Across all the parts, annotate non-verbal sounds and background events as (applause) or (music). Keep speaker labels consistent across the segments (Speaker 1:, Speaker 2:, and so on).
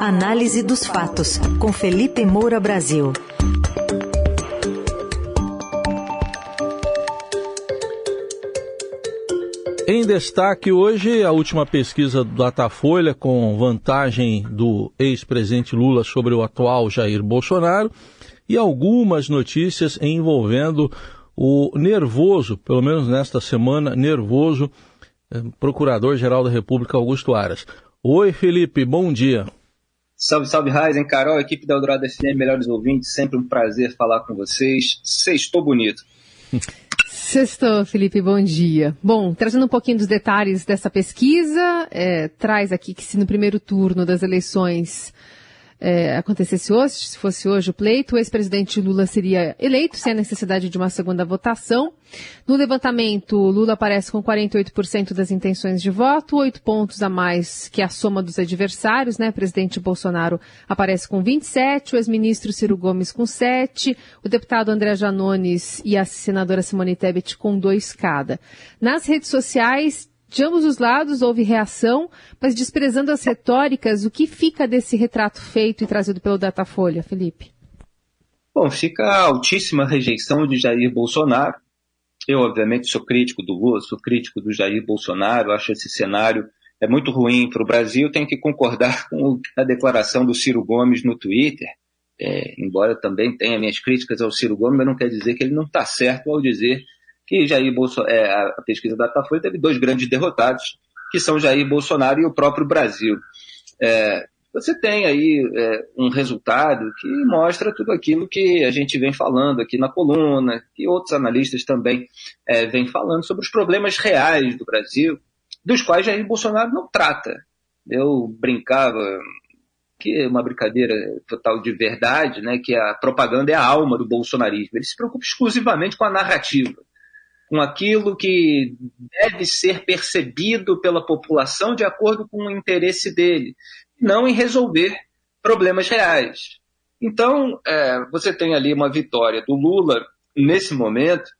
Speaker 1: Análise dos fatos, com Felipe Moura Brasil.
Speaker 2: Em destaque hoje, a última pesquisa do Datafolha com vantagem do ex-presidente Lula sobre o atual Jair Bolsonaro e algumas notícias envolvendo o nervoso, pelo menos nesta semana, nervoso, eh, Procurador-Geral da República Augusto Aras. Oi, Felipe, bom dia.
Speaker 3: Salve, salve, Raizen, Carol, equipe da Eldorado FM, melhores ouvintes, sempre um prazer falar com vocês. Sextou bonito.
Speaker 4: Sextou, Felipe, bom dia. Bom, trazendo um pouquinho dos detalhes dessa pesquisa, é, traz aqui que se no primeiro turno das eleições é, acontecesse hoje, se fosse hoje o pleito, o ex-presidente Lula seria eleito sem a necessidade de uma segunda votação. No levantamento, Lula aparece com 48% das intenções de voto, oito pontos a mais que a soma dos adversários, né? O presidente Bolsonaro aparece com 27, o ex-ministro Ciro Gomes com 7, o deputado André Janones e a senadora Simone Tebet com dois cada. Nas redes sociais, de ambos os lados houve reação, mas desprezando as retóricas, o que fica desse retrato feito e trazido pelo Datafolha, Felipe?
Speaker 3: Bom, fica a altíssima rejeição de Jair Bolsonaro. Eu, obviamente, sou crítico do Lula, sou crítico do Jair Bolsonaro, acho esse cenário é muito ruim para o Brasil. Tenho que concordar (laughs) com a declaração do Ciro Gomes no Twitter, é, embora também tenha minhas críticas ao Ciro Gomes, mas não quer dizer que ele não está certo ao dizer que Jair Bolsonaro, é, a pesquisa da Datafolha teve dois grandes derrotados, que são Jair Bolsonaro e o próprio Brasil. É, você tem aí é, um resultado que mostra tudo aquilo que a gente vem falando aqui na coluna, e outros analistas também é, vêm falando sobre os problemas reais do Brasil, dos quais Jair Bolsonaro não trata. Eu brincava que é uma brincadeira total de verdade, né, que a propaganda é a alma do bolsonarismo. Ele se preocupa exclusivamente com a narrativa com aquilo que deve ser percebido pela população de acordo com o interesse dele, não em resolver problemas reais. Então, é, você tem ali uma vitória do Lula, nesse momento,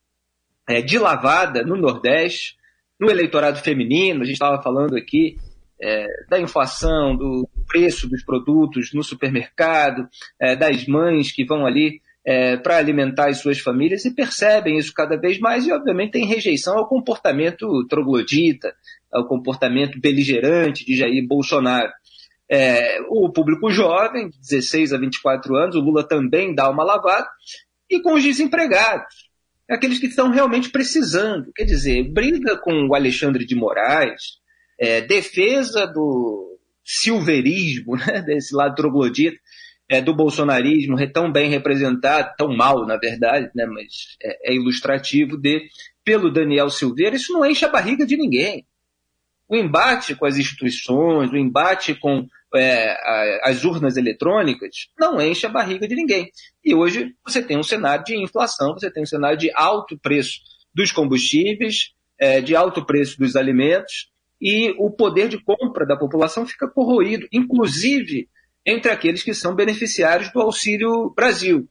Speaker 3: é, de lavada no Nordeste, no eleitorado feminino, a gente estava falando aqui é, da inflação, do preço dos produtos no supermercado, é, das mães que vão ali é, para alimentar as suas famílias e percebem isso cada vez mais e, obviamente, tem rejeição ao comportamento troglodita, ao comportamento beligerante de Jair Bolsonaro. É, o público jovem, de 16 a 24 anos, o Lula também dá uma lavada, e com os desempregados, aqueles que estão realmente precisando. Quer dizer, briga com o Alexandre de Moraes, é, defesa do silverismo, (laughs) né, desse lado troglodita, é, do bolsonarismo tão bem representado, tão mal, na verdade, né, mas é, é ilustrativo de pelo Daniel Silveira, isso não enche a barriga de ninguém. O embate com as instituições, o embate com é, as urnas eletrônicas, não enche a barriga de ninguém. E hoje você tem um cenário de inflação, você tem um cenário de alto preço dos combustíveis, é, de alto preço dos alimentos, e o poder de compra da população fica corroído, inclusive entre aqueles que são beneficiários do Auxílio Brasil.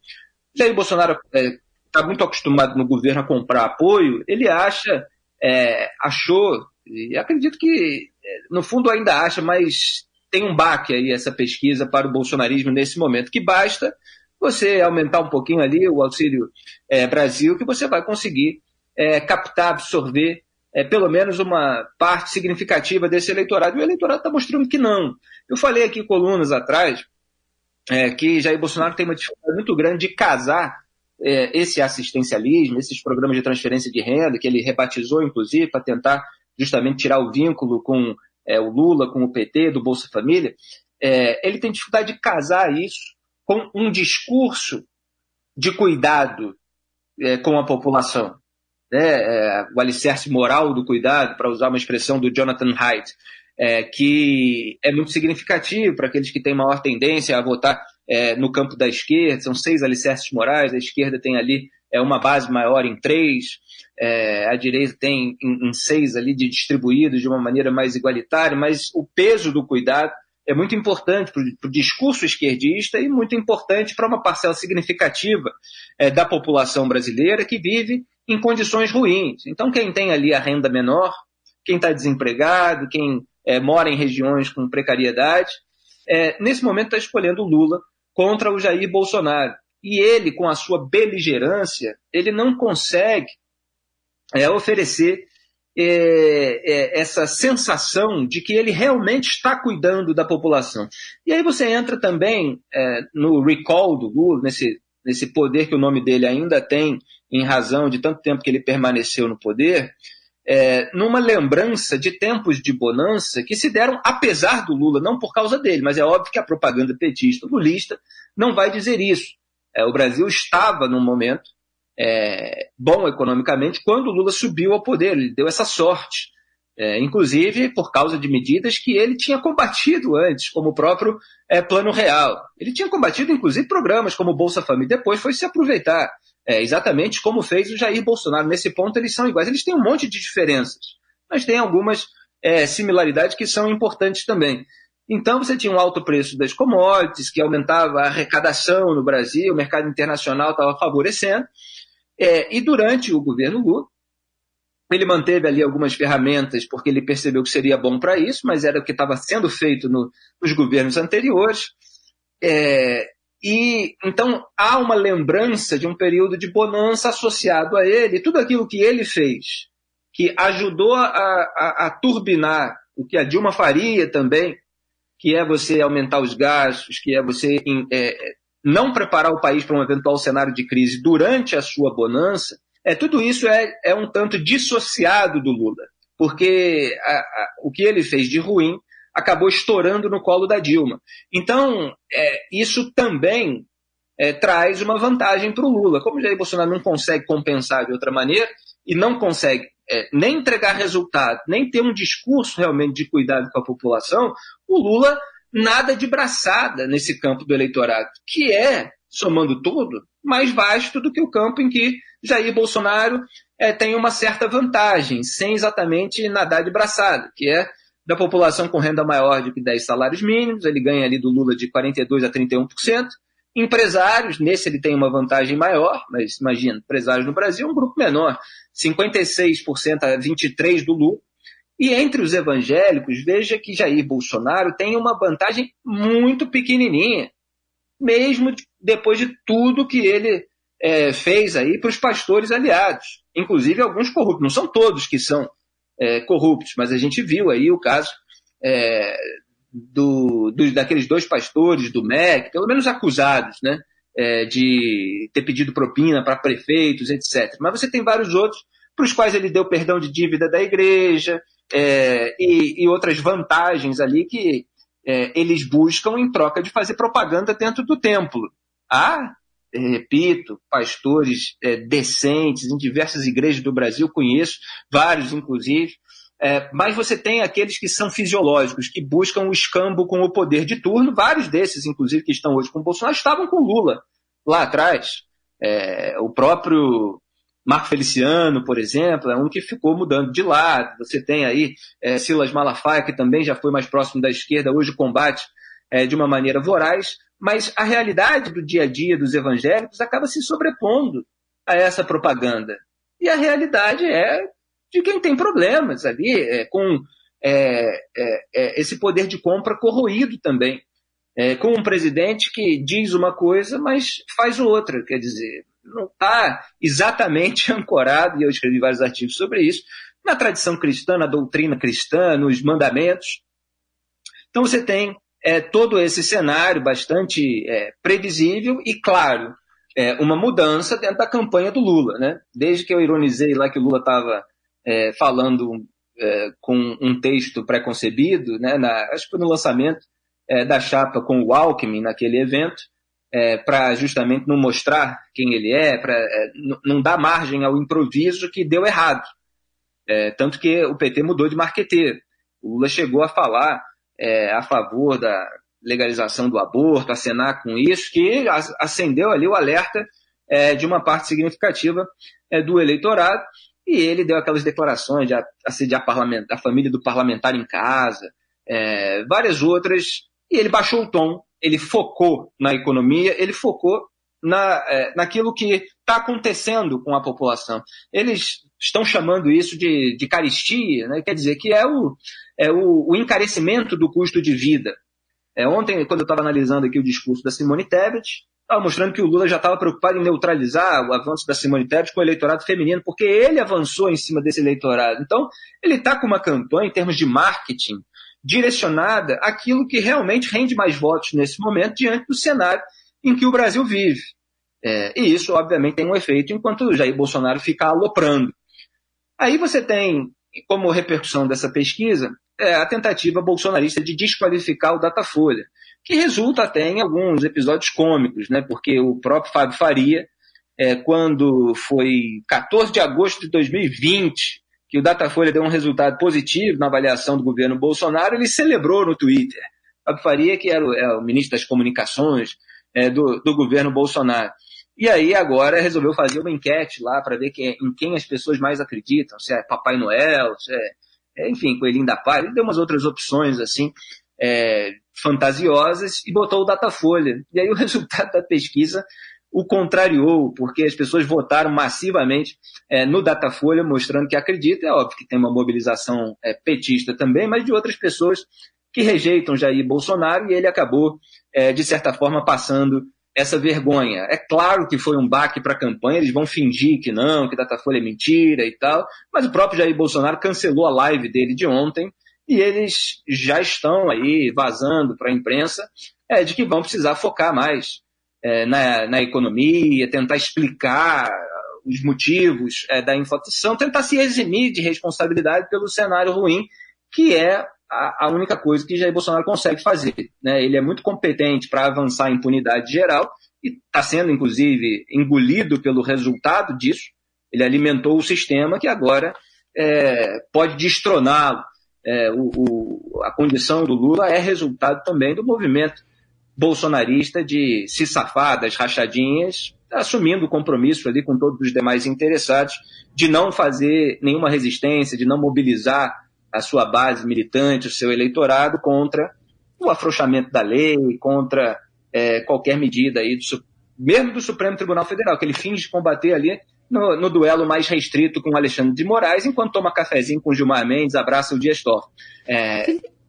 Speaker 3: Jair Bolsonaro está é, tá muito acostumado no governo a comprar apoio, ele acha, é, achou, e acredito que é, no fundo ainda acha, mas tem um baque aí essa pesquisa para o bolsonarismo nesse momento, que basta você aumentar um pouquinho ali o Auxílio é, Brasil, que você vai conseguir é, captar, absorver é, pelo menos uma parte significativa desse eleitorado. E o eleitorado está mostrando que não. Eu falei aqui colunas atrás é, que Jair Bolsonaro tem uma dificuldade muito grande de casar é, esse assistencialismo, esses programas de transferência de renda, que ele rebatizou, inclusive, para tentar justamente tirar o vínculo com é, o Lula, com o PT, do Bolsa Família. É, ele tem dificuldade de casar isso com um discurso de cuidado é, com a população né, é, o alicerce moral do cuidado, para usar uma expressão do Jonathan Haidt, é, que é muito significativo para aqueles que têm maior tendência a votar é, no campo da esquerda. São seis alicerces morais, a esquerda tem ali é, uma base maior em três, é, a direita tem em, em seis ali de distribuídos de uma maneira mais igualitária, mas o peso do cuidado é muito importante para o discurso esquerdista e muito importante para uma parcela significativa é, da população brasileira que vive em condições ruins. Então, quem tem ali a renda menor, quem está desempregado, quem é, mora em regiões com precariedade, é, nesse momento está escolhendo o Lula contra o Jair Bolsonaro. E ele, com a sua beligerância, ele não consegue é, oferecer é, é, essa sensação de que ele realmente está cuidando da população. E aí você entra também é, no recall do Lula, nesse, nesse poder que o nome dele ainda tem, em razão de tanto tempo que ele permaneceu no poder, é, numa lembrança de tempos de bonança que se deram apesar do Lula, não por causa dele, mas é óbvio que a propaganda petista lulista não vai dizer isso. É, o Brasil estava num momento é, bom economicamente quando o Lula subiu ao poder, ele deu essa sorte. É, inclusive por causa de medidas que ele tinha combatido antes, como o próprio é, Plano Real. Ele tinha combatido, inclusive, programas como Bolsa Família, depois foi se aproveitar, é, exatamente como fez o Jair Bolsonaro. Nesse ponto, eles são iguais. Eles têm um monte de diferenças, mas tem algumas é, similaridades que são importantes também. Então, você tinha um alto preço das commodities, que aumentava a arrecadação no Brasil, o mercado internacional estava favorecendo, é, e durante o governo Lula, ele manteve ali algumas ferramentas porque ele percebeu que seria bom para isso, mas era o que estava sendo feito no, nos governos anteriores. É, e então há uma lembrança de um período de bonança associado a ele, tudo aquilo que ele fez, que ajudou a, a, a turbinar o que a Dilma faria também, que é você aumentar os gastos, que é você é, não preparar o país para um eventual cenário de crise durante a sua bonança, é, tudo isso é, é um tanto dissociado do Lula, porque a, a, o que ele fez de ruim acabou estourando no colo da Dilma. Então, é, isso também é, traz uma vantagem para o Lula. Como Jair Bolsonaro não consegue compensar de outra maneira e não consegue é, nem entregar resultado, nem ter um discurso realmente de cuidado com a população, o Lula nada de braçada nesse campo do eleitorado, que é, somando tudo, mais vasto do que o campo em que Jair Bolsonaro é, tem uma certa vantagem, sem exatamente nadar de braçada, que é da população com renda maior de 10 salários mínimos, ele ganha ali do Lula de 42% a 31%. Empresários, nesse ele tem uma vantagem maior, mas imagina, empresários no Brasil é um grupo menor, 56% a 23% do Lula. E entre os evangélicos, veja que Jair Bolsonaro tem uma vantagem muito pequenininha, mesmo depois de tudo que ele é, fez aí para os pastores aliados, inclusive alguns corruptos. Não são todos que são é, corruptos, mas a gente viu aí o caso é, do, do, daqueles dois pastores do MEC, pelo menos acusados, né, é, de ter pedido propina para prefeitos, etc. Mas você tem vários outros para os quais ele deu perdão de dívida da igreja, é, e, e, outras vantagens ali que é, eles buscam em troca de fazer propaganda dentro do templo. Há, repito, pastores é, decentes em diversas igrejas do Brasil, conheço vários, inclusive, é, mas você tem aqueles que são fisiológicos, que buscam o escambo com o poder de turno. Vários desses, inclusive, que estão hoje com o Bolsonaro, estavam com Lula lá atrás. É, o próprio Marco Feliciano, por exemplo, é um que ficou mudando de lado. Você tem aí é, Silas Malafaia, que também já foi mais próximo da esquerda, hoje combate é, de uma maneira voraz, mas a realidade do dia a dia dos evangélicos acaba se sobrepondo a essa propaganda. E a realidade é de quem tem problemas ali, é, com é, é, é esse poder de compra corroído também. É, com um presidente que diz uma coisa, mas faz outra. Quer dizer, não está exatamente (laughs) ancorado, e eu escrevi vários artigos sobre isso, na tradição cristã, na doutrina cristã, nos mandamentos. Então você tem é, todo esse cenário bastante é, previsível e, claro, é, uma mudança dentro da campanha do Lula. Né? Desde que eu ironizei lá que o Lula estava é, falando é, com um texto pré-concebido, né, acho que foi no lançamento é, da chapa com o Alckmin naquele evento, é, para justamente não mostrar quem ele é, para não dar margem ao improviso que deu errado. Tanto que o PT mudou de marqueteiro. O Lula chegou a falar é, a favor da legalização do aborto, acenar com isso, que acendeu ali o alerta é, de uma parte significativa é, do eleitorado, e ele deu aquelas declarações de assediar a família do parlamentar em casa, várias outras, e ele baixou o tom ele focou na economia, ele focou na, é, naquilo que está acontecendo com a população. Eles estão chamando isso de, de caristia, né? quer dizer, que é, o, é o, o encarecimento do custo de vida. É, ontem, quando eu estava analisando aqui o discurso da Simone Tebet, estava mostrando que o Lula já estava preocupado em neutralizar o avanço da Simone Tebet com o eleitorado feminino, porque ele avançou em cima desse eleitorado. Então, ele está com uma campanha, em termos de marketing, direcionada àquilo que realmente rende mais votos nesse momento diante do cenário em que o Brasil vive. É, e isso, obviamente, tem um efeito enquanto Jair Bolsonaro fica aloprando. Aí você tem, como repercussão dessa pesquisa, é, a tentativa bolsonarista de desqualificar o Datafolha, que resulta até em alguns episódios cômicos, né? porque o próprio Fábio Faria, é, quando foi 14 de agosto de 2020, que o Datafolha deu um resultado positivo na avaliação do governo Bolsonaro, ele celebrou no Twitter. Fábio Faria, que era o, é, o ministro das Comunicações é, do, do governo Bolsonaro. E aí agora resolveu fazer uma enquete lá para ver quem, em quem as pessoas mais acreditam, se é Papai Noel, se é, enfim, Coelhinho da Paz, ele deu umas outras opções assim, é, fantasiosas e botou o Datafolha. E aí o (laughs) resultado da pesquisa o contrariou, porque as pessoas votaram massivamente é, no Datafolha, mostrando que acreditam. É óbvio que tem uma mobilização é, petista também, mas de outras pessoas que rejeitam Jair Bolsonaro e ele acabou, é, de certa forma, passando essa vergonha. É claro que foi um baque para a campanha, eles vão fingir que não, que Datafolha é mentira e tal, mas o próprio Jair Bolsonaro cancelou a live dele de ontem e eles já estão aí vazando para a imprensa é, de que vão precisar focar mais é, na, na, economia, tentar explicar os motivos é, da inflação, tentar se eximir de responsabilidade pelo cenário ruim, que é a única coisa que Jair Bolsonaro consegue fazer. Né? Ele é muito competente para avançar a impunidade geral e está sendo, inclusive, engolido pelo resultado disso. Ele alimentou o sistema que agora é, pode destroná-lo. É, a condição do Lula é resultado também do movimento bolsonarista de se safar das rachadinhas, assumindo o compromisso ali com todos os demais interessados de não fazer nenhuma resistência, de não mobilizar a sua base militante, o seu eleitorado contra o afrouxamento da lei, contra é, qualquer medida aí, do, mesmo do Supremo Tribunal Federal, que ele finge combater ali no, no, duelo mais restrito com Alexandre de Moraes, enquanto toma cafezinho com Gilmar Mendes, abraça o Dias Toffoli. É,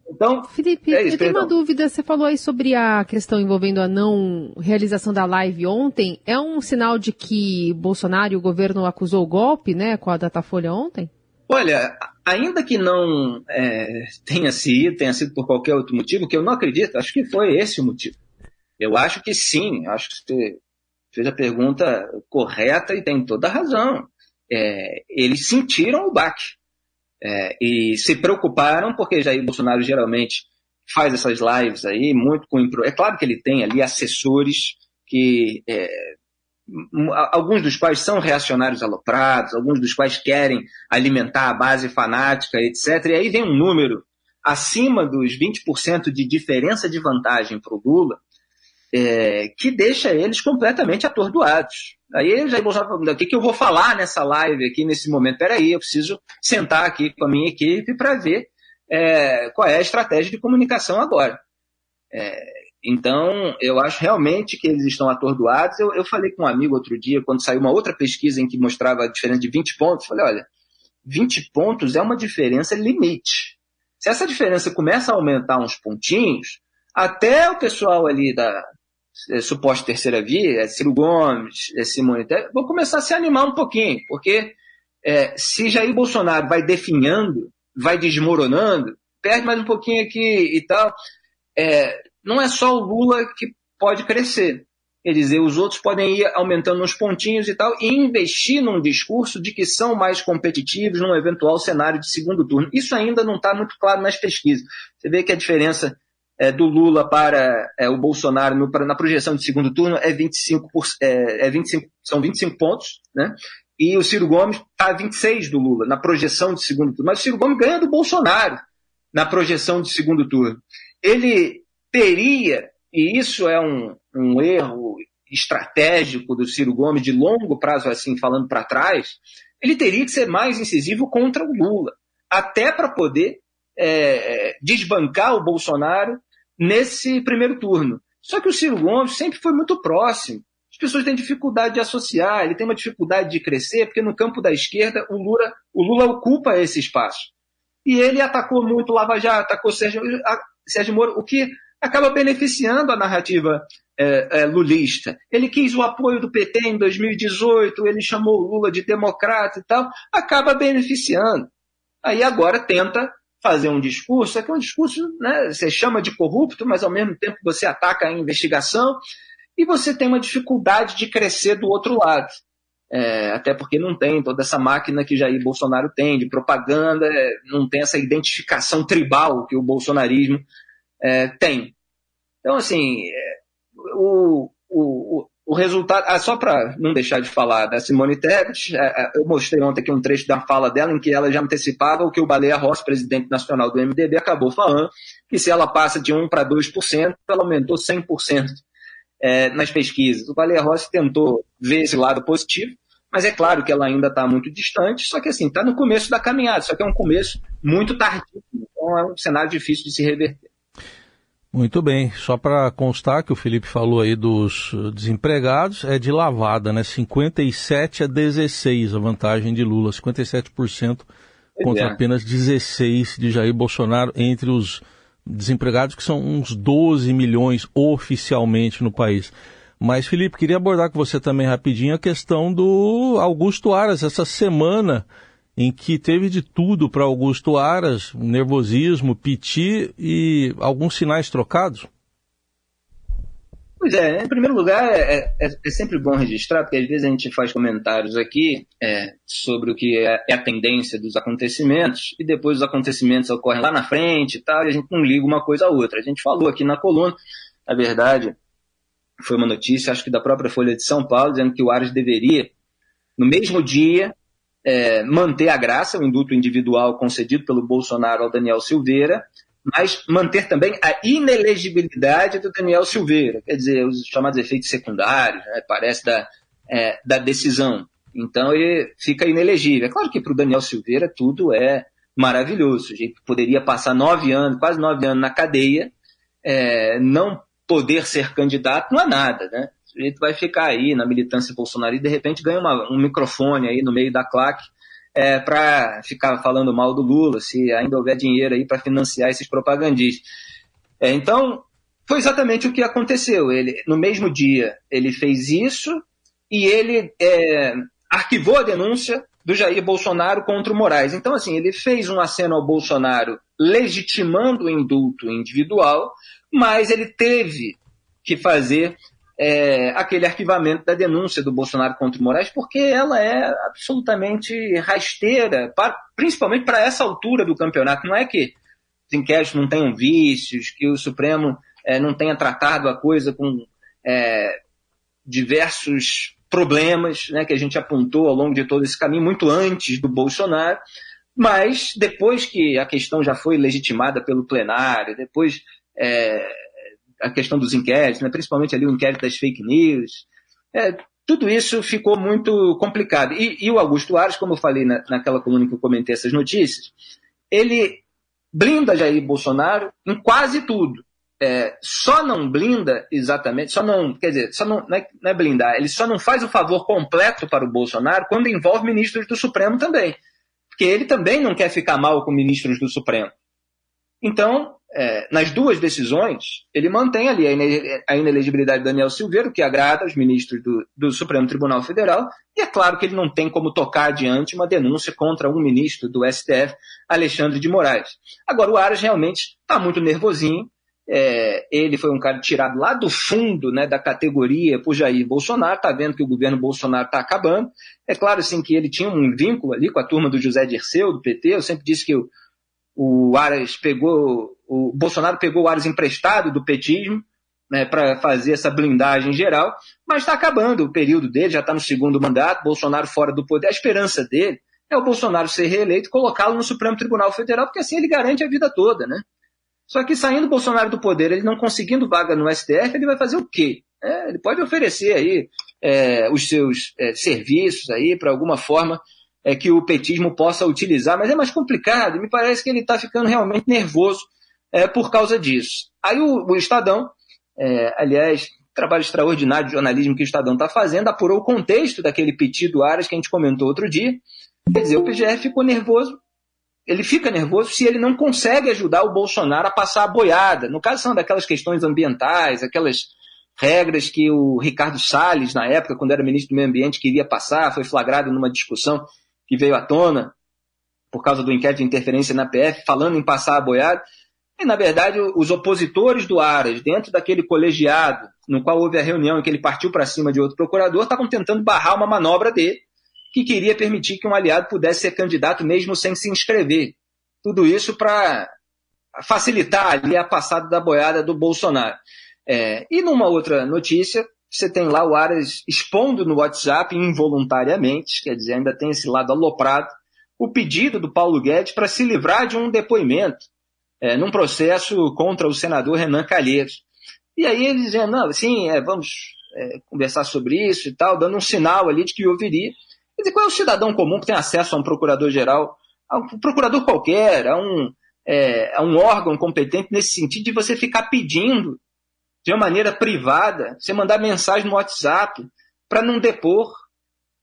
Speaker 4: então, Felipe, é isso, eu tenho uma dúvida. Você falou aí sobre a questão envolvendo a não realização da live ontem. É um sinal de que Bolsonaro e o governo acusou o golpe, né, com a Datafolha ontem?
Speaker 3: Olha, ainda que não é, tenha sido, tenha sido por qualquer outro motivo, que eu não acredito, acho que foi esse o motivo. Eu acho que sim, acho que você fez a pergunta correta e tem toda a razão. É, eles sentiram o baque é, e se preocuparam, porque Jair Bolsonaro geralmente faz essas lives aí, muito com. É claro que ele tem ali assessores que é, alguns dos quais são reacionários aloprados, alguns dos quais querem alimentar a base fanática, etc. E aí vem um número acima dos 20% de diferença de vantagem para o Lula, é, que deixa eles completamente atordoados. Aí já Bolsonaro falando, o que, que eu vou falar nessa live aqui, nesse momento? Peraí, eu preciso sentar aqui com a minha equipe para ver é, qual é a estratégia de comunicação agora. É, então, eu acho realmente que eles estão atordoados. Eu, eu falei com um amigo outro dia, quando saiu uma outra pesquisa em que mostrava a diferença de 20 pontos, falei, olha, 20 pontos é uma diferença limite. Se essa diferença começa a aumentar uns pontinhos, até o pessoal ali da é, suposta terceira via, é Ciro Gomes, é Simone Tebet, vão começar a se animar um pouquinho, porque é, se Jair Bolsonaro vai definhando, vai desmoronando, perde mais um pouquinho aqui e tal, é, não é só o Lula que pode crescer. Quer dizer, os outros podem ir aumentando uns pontinhos e tal, e investir num discurso de que são mais competitivos num eventual cenário de segundo turno. Isso ainda não está muito claro nas pesquisas. Você vê que a diferença é, do Lula para é, o Bolsonaro no, na projeção de segundo turno é 25, por, é, é 25 são 25 pontos, né? E o Ciro Gomes está a 26 do Lula na projeção de segundo turno. Mas o Ciro Gomes ganha do Bolsonaro na projeção de segundo turno. Ele teria, e isso é um, um erro estratégico do Ciro Gomes de longo prazo, assim, falando para trás, ele teria que ser mais incisivo contra o Lula, até para poder é, desbancar o Bolsonaro nesse primeiro turno. Só que o Ciro Gomes sempre foi muito próximo. As pessoas têm dificuldade de associar, ele tem uma dificuldade de crescer, porque no campo da esquerda o Lula, o Lula ocupa esse espaço. E ele atacou muito Lava Jato, atacou Sérgio, Sérgio Moro, o que acaba beneficiando a narrativa é, é, lulista. Ele quis o apoio do PT em 2018, ele chamou o Lula de democrata e tal, acaba beneficiando. Aí agora tenta fazer um discurso, é que é um discurso, né, você chama de corrupto, mas ao mesmo tempo você ataca a investigação e você tem uma dificuldade de crescer do outro lado. É, até porque não tem toda essa máquina que Jair Bolsonaro tem de propaganda, é, não tem essa identificação tribal que o bolsonarismo é, tem. Então, assim, é, o, o, o resultado. Ah, só para não deixar de falar da Simone Tebet, é, é, eu mostrei ontem aqui um trecho da fala dela em que ela já antecipava o que o Baleia Rossi, presidente nacional do MDB, acabou falando, que se ela passa de 1 para 2%, ela aumentou 100% é, nas pesquisas. O Baleia Rossi tentou ver esse lado positivo, mas é claro que ela ainda está muito distante, só que assim, está no começo da caminhada, só que é um começo muito tardio, então é um cenário difícil de se reverter.
Speaker 2: Muito bem, só para constar que o Felipe falou aí dos desempregados, é de lavada, né? 57 a 16 a vantagem de Lula, 57% contra é. apenas 16 de Jair Bolsonaro entre os desempregados, que são uns 12 milhões oficialmente no país. Mas, Felipe, queria abordar com você também rapidinho a questão do Augusto Aras. Essa semana em que teve de tudo para Augusto Aras, nervosismo, piti e alguns sinais trocados?
Speaker 3: Pois é, em primeiro lugar, é, é, é, sempre bom registrar, porque às vezes a gente faz comentários aqui é, sobre o que é, é, a tendência dos acontecimentos, e depois os acontecimentos ocorrem lá na frente e tal, e a gente não liga uma coisa a outra. A gente falou aqui na coluna, na verdade, foi uma notícia, acho que da própria Folha de São Paulo, dizendo que o Aras deveria, no mesmo dia, é, manter a graça, o indulto individual concedido pelo Bolsonaro ao Daniel Silveira, mas manter também a inelegibilidade do Daniel Silveira, quer dizer, os chamados efeitos secundários, né, parece, da, é, da decisão. Então ele fica inelegível. É claro que para o Daniel Silveira tudo é maravilhoso. A gente poderia passar nove anos, quase nove anos na cadeia, é, não poder ser candidato não é nada, né? Sujeito vai ficar aí na militância bolsonarista e de repente ganha uma, um microfone aí no meio da claque é, para ficar falando mal do Lula, se ainda houver dinheiro aí para financiar esses propagandistas. É, então, foi exatamente o que aconteceu. Ele, no mesmo dia, ele fez isso e ele é, arquivou a denúncia do Jair Bolsonaro contra o Moraes. Então, assim, ele fez um aceno ao Bolsonaro legitimando o indulto individual, mas ele teve que fazer é, aquele arquivamento da denúncia do Bolsonaro contra o Moraes, porque ela é absolutamente rasteira, principalmente para essa altura do campeonato. Não é que os inquéritos não tenham vícios, que o Supremo é, não tenha tratado a coisa com é, diversos problemas né, que a gente apontou ao longo de todo esse caminho, muito antes do Bolsonaro, mas depois que a questão já foi legitimada pelo plenário, depois é, a questão dos inquéritos, né, principalmente ali o inquérito das fake news, é, tudo isso ficou muito complicado. E, e, o Augusto Ares, como eu falei na, naquela coluna que eu comentei essas notícias, ele blinda Jair Bolsonaro em quase tudo. É, só não blinda exatamente, só não, quer dizer, só não, não, é, não é blindar, ele só não faz o favor completo para o Bolsonaro quando envolve ministros do Supremo também. Porque ele também não quer ficar mal com ministros do Supremo. Então, é, nas duas decisões, ele mantém ali a inelegibilidade de Daniel Silveira, que agrada aos ministros do, do, Supremo Tribunal Federal, e é claro que ele não tem como tocar adiante uma denúncia contra um ministro do STF, Alexandre de Moraes. Agora, o Aras realmente está muito nervosinho, é, ele foi um cara tirado lá do fundo né, da categoria por Jair Bolsonaro, está vendo que o governo Bolsonaro está acabando. É claro assim, que ele tinha um vínculo ali com a turma do José Dirceu, do PT, eu sempre disse que o, o Aras pegou, o Bolsonaro pegou o Aras emprestado do petismo, né, para fazer essa blindagem geral, mas está acabando o período dele, já está no segundo mandato, Bolsonaro fora do poder. A esperança dele é o Bolsonaro ser reeleito e colocá-lo no Supremo Tribunal Federal, porque assim ele garante a vida toda, né? Só que saindo Bolsonaro do poder, ele não conseguindo vaga no STF, ele vai fazer o quê? É, ele pode oferecer aí é, os seus é, serviços aí para alguma forma é, que o petismo possa utilizar, mas é mais complicado. Me parece que ele está ficando realmente nervoso é, por causa disso. Aí o, o Estadão, é, aliás, trabalho extraordinário de jornalismo que o Estadão está fazendo, apurou o contexto daquele pedido Aras que a gente comentou outro dia. Quer dizer, o PGF ficou nervoso ele fica nervoso se ele não consegue ajudar o Bolsonaro a passar a boiada. No caso, são daquelas questões ambientais, aquelas regras que o Ricardo Salles, na época, quando era ministro do Meio Ambiente, queria passar, foi flagrado numa discussão que veio à tona por causa do inquérito de interferência na PF, falando em passar a boiada. E, na verdade, os opositores do Aras, dentro daquele colegiado no qual houve a reunião em que ele partiu para cima de outro procurador, estavam tentando barrar uma manobra dele, que queria permitir que um aliado pudesse ser candidato mesmo sem se inscrever. Tudo isso para facilitar ali a passada da boiada do Bolsonaro. É, e numa outra notícia, você tem lá o Aras expondo no WhatsApp involuntariamente, quer dizer, ainda tem esse lado aloprado, o pedido do Paulo Guedes para se livrar de um depoimento é, num processo contra o senador Renan Calheiros. E aí ele dizendo, não, sim, é, vamos é, conversar sobre isso e tal, dando um sinal ali de que ouviria. Quer dizer, qual é o cidadão comum que tem acesso a um procurador-geral, a um procurador qualquer, a um, é, a um órgão competente nesse sentido de você ficar pedindo de uma maneira privada, você mandar mensagem no WhatsApp para não depor.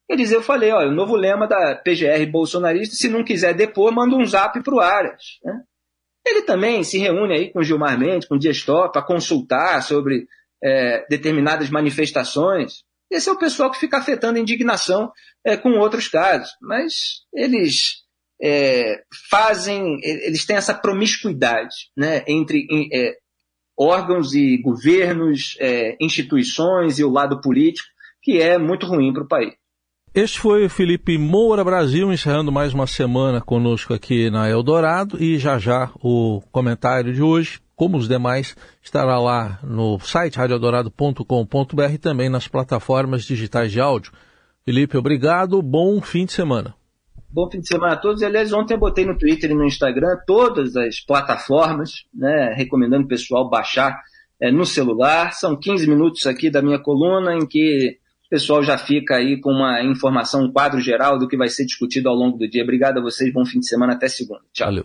Speaker 3: Quer dizer, eu falei, olha, o novo lema da PGR bolsonarista, se não quiser depor, manda um zap para o Aras. Né? Ele também se reúne aí com Gilmar Mendes, com Dias Toffoli, para consultar sobre é, determinadas manifestações. Esse é o pessoal que fica afetando indignação é, com outros casos. Mas eles é, fazem, eles têm essa promiscuidade né, entre é, órgãos e governos, é, instituições e o lado político, que é muito ruim para o país.
Speaker 2: Este foi o Felipe Moura Brasil, encerrando mais uma semana conosco aqui na Eldorado e já já o comentário de hoje, como os demais, estará lá no site radioeldorado.com.br e também nas plataformas digitais de áudio. Felipe, obrigado, bom fim de semana.
Speaker 3: Bom fim de semana a todos. Aliás, ontem eu botei no Twitter e no Instagram todas as plataformas, né, recomendando o pessoal baixar é, no celular. São 15 minutos aqui da minha coluna em que o pessoal já fica aí com uma informação, um quadro geral do que vai ser discutido ao longo do dia. Obrigado a vocês, bom fim de semana, até segunda. Tchau. Valeu.